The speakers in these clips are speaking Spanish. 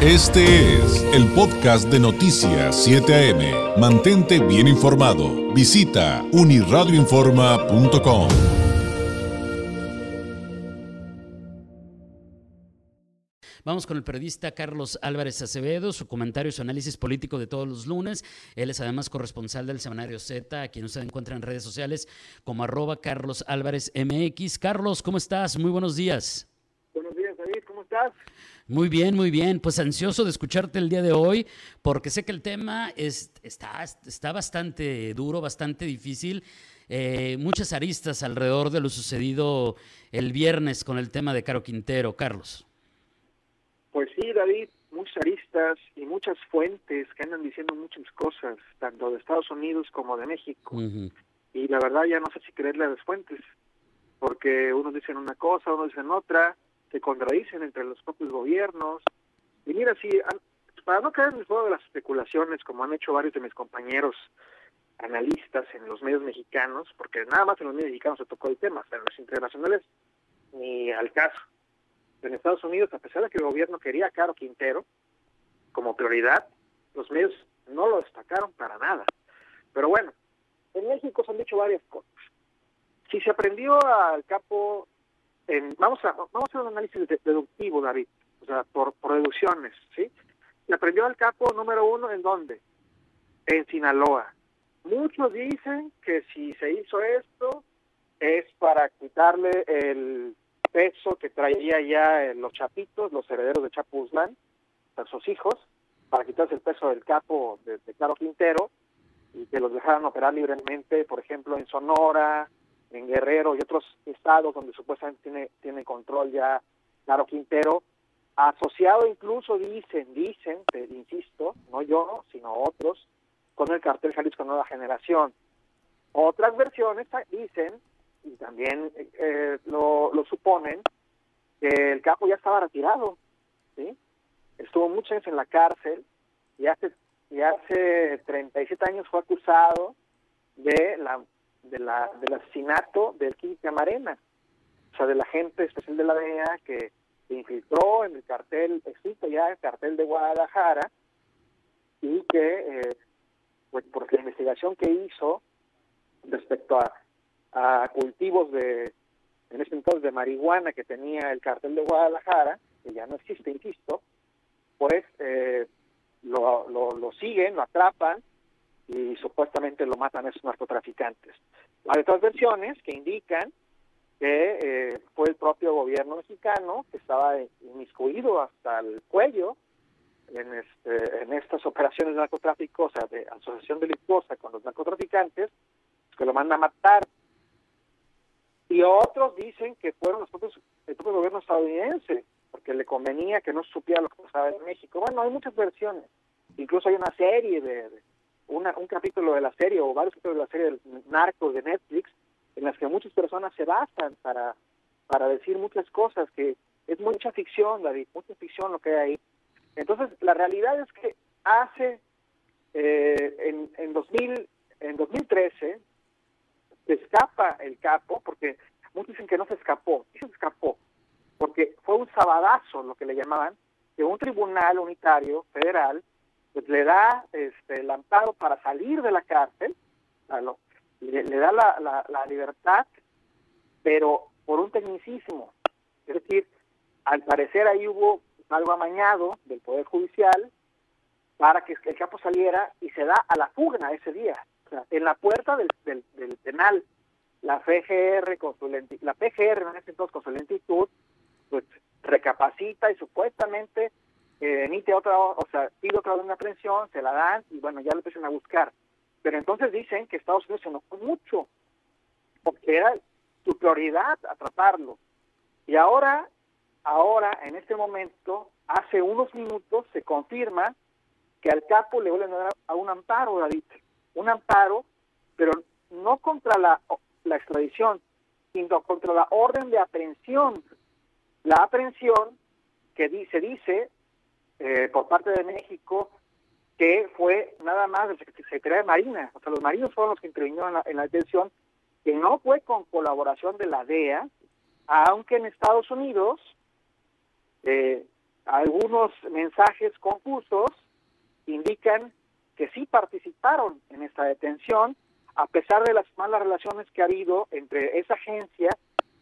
Este es el podcast de Noticias 7 AM. Mantente bien informado. Visita uniradioinforma.com. Vamos con el periodista Carlos Álvarez Acevedo, su comentario, su análisis político de todos los lunes. Él es además corresponsal del semanario Z, a quien usted encuentra en redes sociales como arroba Carlos Álvarez MX. Carlos, ¿cómo estás? Muy buenos días. Buenos días, David, ¿cómo estás? Muy bien, muy bien. Pues ansioso de escucharte el día de hoy, porque sé que el tema es, está, está bastante duro, bastante difícil. Eh, muchas aristas alrededor de lo sucedido el viernes con el tema de Caro Quintero. Carlos. Pues sí, David, muchas aristas y muchas fuentes que andan diciendo muchas cosas, tanto de Estados Unidos como de México. Y la verdad ya no sé si creerle a las fuentes, porque unos dicen una cosa, unos dicen otra, se contradicen entre los propios gobiernos. Y mira, si para no caer en el juego de las especulaciones, como han hecho varios de mis compañeros analistas en los medios mexicanos, porque nada más en los medios mexicanos se tocó el tema, pero en los internacionales ni al caso en Estados Unidos, a pesar de que el gobierno quería a Caro Quintero como prioridad, los medios no lo destacaron para nada. Pero bueno, en México se han dicho varias cosas. Si se aprendió al capo, en, vamos a vamos a hacer un análisis deductivo, David, o sea, por, por deducciones, ¿sí? Aprendió al capo número uno, ¿en dónde? En Sinaloa. Muchos dicen que si se hizo esto es para quitarle el peso que traía ya los chapitos, los herederos de Chapo Guzmán, a sus hijos, para quitarse el peso del capo de, de Claro Quintero y que los dejaran operar libremente, por ejemplo, en Sonora, en Guerrero y otros estados donde supuestamente tiene, tiene control ya Claro Quintero, asociado incluso, dicen, dicen, insisto, no yo, sino otros, con el cartel Jalisco Nueva Generación. Otras versiones dicen y también eh, lo, lo, suponen, que el capo ya estaba retirado, ¿sí? Estuvo muchos años en la cárcel y hace, y hace 37 años fue acusado de la, del asesinato del King Camarena, o sea, del agente especial de la DEA que infiltró en el cartel, existe ya el cartel de Guadalajara, y que, eh, pues, por la investigación que hizo respecto a a cultivos de, en ese entonces, de marihuana que tenía el cartel de Guadalajara, que ya no existe, insisto, pues eh, lo, lo, lo, siguen, lo atrapan y supuestamente lo matan esos narcotraficantes. Hay otras versiones que indican que eh, fue el propio gobierno mexicano que estaba inmiscuido hasta el cuello en, este, en estas operaciones de narcotráfico, o sea, de asociación delictuosa con los narcotraficantes, que lo manda a matar y otros dicen que fueron los propios, el propio gobierno estadounidense, porque le convenía que no supiera lo que pasaba en México. Bueno, hay muchas versiones. Incluso hay una serie de, una, un capítulo de la serie o varios capítulos de la serie del Narcos de Netflix en las que muchas personas se basan para, para decir muchas cosas, que es mucha ficción, David, mucha ficción lo que hay ahí. Entonces, la realidad es que hace, eh, en, en, 2000, en 2013, se escapa el capo, porque muchos dicen que no se escapó, sí se escapó, porque fue un sabadazo, lo que le llamaban, de un tribunal unitario federal, pues le da este, el amparo para salir de la cárcel, le, da la, la, la libertad, pero por un tecnicismo. Es decir, al parecer ahí hubo algo amañado del Poder Judicial para que el capo saliera y se da a la fuga ese día en la puerta del, del, penal, la PGR con su la PGR en ese entonces con su lentitud, pues recapacita y supuestamente eh, emite otra, o sea, pide otra orden de aprehensión, se la dan y bueno, ya lo empiezan a buscar. Pero entonces dicen que Estados Unidos se enojó mucho, porque era su prioridad atraparlo. Y ahora, ahora, en este momento, hace unos minutos se confirma que al capo le vuelven a dar a un amparo, David un amparo, pero no contra la, la extradición, sino contra la orden de aprehensión. La aprehensión que dice, dice eh, por parte de México que fue nada más del Secretaría de Marina, o sea, los marinos fueron los que intervinieron en la, detención, que no fue con colaboración de la DEA, aunque en Estados Unidos, eh, algunos mensajes confusos indican que sí participaron en esta detención, a pesar de las malas relaciones que ha habido entre esa agencia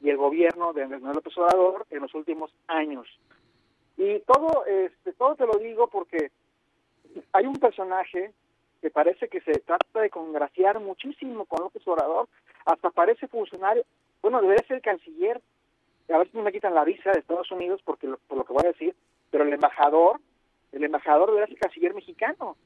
y el gobierno de Andrés Manuel López Obrador en los últimos años. Y todo, este, todo te lo digo porque hay un personaje que parece que se trata de congraciar muchísimo con López Obrador, hasta parece funcionario, bueno, debería ser canciller, a ver si me quitan la visa de Estados Unidos porque por lo que voy a decir, pero el embajador, el embajador debería ser canciller mexicano,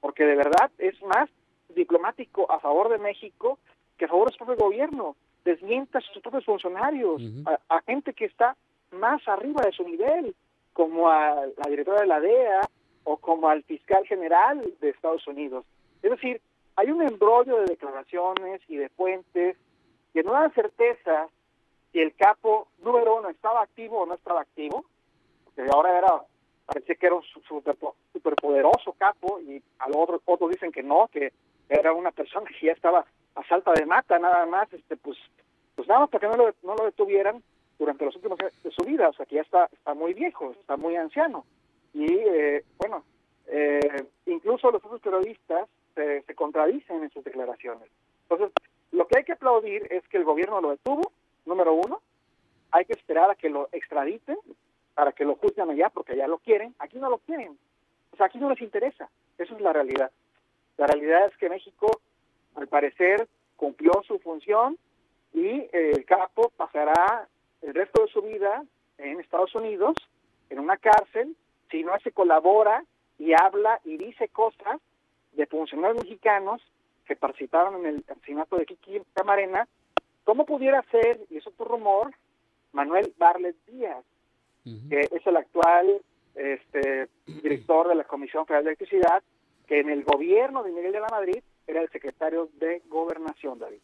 porque de verdad es más diplomático a favor de México que a favor de su propio gobierno, desmienta a sus propios funcionarios, a, gente que está más arriba de su nivel, como a la directora de la DEA o como al fiscal general de Estados Unidos. Es decir, hay un embrollo de declaraciones y de fuentes que no dan certeza si el capo número uno estaba activo o no estaba activo, porque ahora era parecía que era un superpoderoso capo y a los otros, dicen que no, que era una persona que ya estaba a salta de mata nada más, este pues pues nada más para que no lo detuvieran durante los últimos años de su vida, o sea que ya está, está muy viejo, está muy anciano. Y eh, bueno, eh, incluso los otros periodistas se, se contradicen en sus declaraciones. Entonces, lo que hay que aplaudir es que el gobierno lo detuvo, número uno, hay que esperar a que lo extraditen para que lo juzguen allá porque allá lo quieren, aquí no lo quieren, o sea, aquí no les interesa, eso es la realidad. La realidad es que México, al parecer, cumplió su función y eh, el capo pasará el resto de su vida en Estados Unidos, en una cárcel, si no se colabora y habla y dice cosas de funcionarios mexicanos que participaron en el asesinato de Kiki Camarena, ¿cómo pudiera ser, y eso es tu rumor, Manuel Barlet Díaz, que es el actual este, director de la Comisión Federal de Electricidad, que en el gobierno de Miguel de la Madrid era el secretario de Gobernación, David.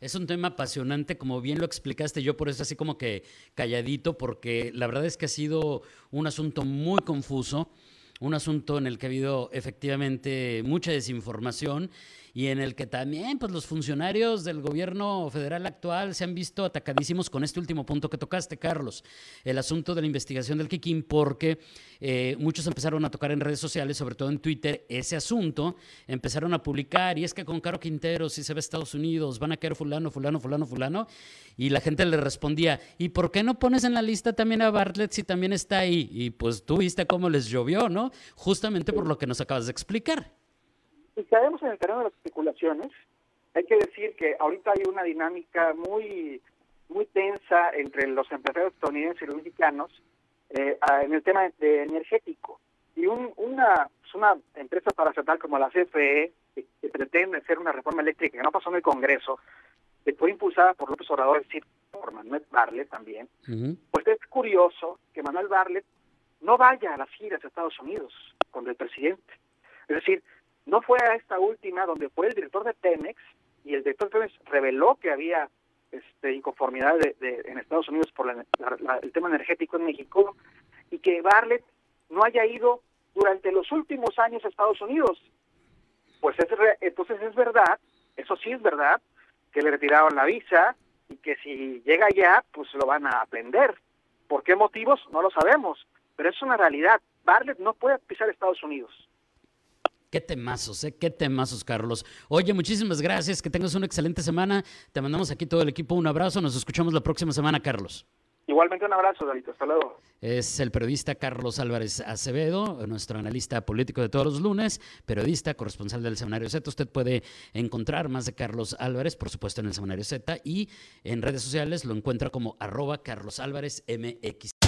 Es un tema apasionante, como bien lo explicaste, yo por eso así como que calladito, porque la verdad es que ha sido un asunto muy confuso un asunto en el que ha habido efectivamente mucha desinformación y en el que también pues, los funcionarios del gobierno federal actual se han visto atacadísimos con este último punto que tocaste, Carlos, el asunto de la investigación del Kikín, porque eh, muchos empezaron a tocar en redes sociales, sobre todo en Twitter, ese asunto, empezaron a publicar, y es que con Caro Quintero, si se ve Estados Unidos, van a caer fulano, fulano, fulano, fulano, y la gente le respondía, ¿y por qué no pones en la lista también a Bartlett si también está ahí? Y pues tú viste cómo les llovió, ¿no? Justamente por lo que nos acabas de explicar. Si caemos en el terreno de las especulaciones, hay que decir que ahorita hay una dinámica muy muy tensa entre los empresarios estadounidenses y los mexicanos eh, en el tema de energético. Y una, pues una empresa paraestatal como la CFE, que, pretende hacer una reforma eléctrica que no pasó en el Congreso, que fue impulsada por López Obrador, es decir, por Manuel Barlet también, pues es curioso que Manuel Barlet no vaya a las giras a Estados Unidos con el presidente. Es decir, no fue a esta última donde fue el director de Pemex y el director de Pemex reveló que había este, inconformidad de, en Estados Unidos por el tema energético en México y que Barlet no haya ido durante los últimos años a Estados Unidos. Pues es, entonces es verdad, eso sí es verdad, que le retiraron la visa y que si llega allá, pues lo van a aprender. ¿Por qué motivos? No lo sabemos, pero es una realidad. Barlet no puede pisar Estados Unidos. Qué temazos, ¿eh? Qué temazos, Carlos. Oye, muchísimas gracias, que tengas una excelente semana. Te mandamos aquí todo el equipo un abrazo. Nos escuchamos la próxima semana, Carlos. Igualmente un abrazo, David. Hasta luego. Es el periodista Carlos Álvarez Acevedo, nuestro analista político de todos los lunes, periodista, corresponsal del Seminario Z. Usted puede encontrar más de Carlos Álvarez, por supuesto, en el Seminario Z y en redes sociales lo encuentra como arroba Carlos Álvarez MX.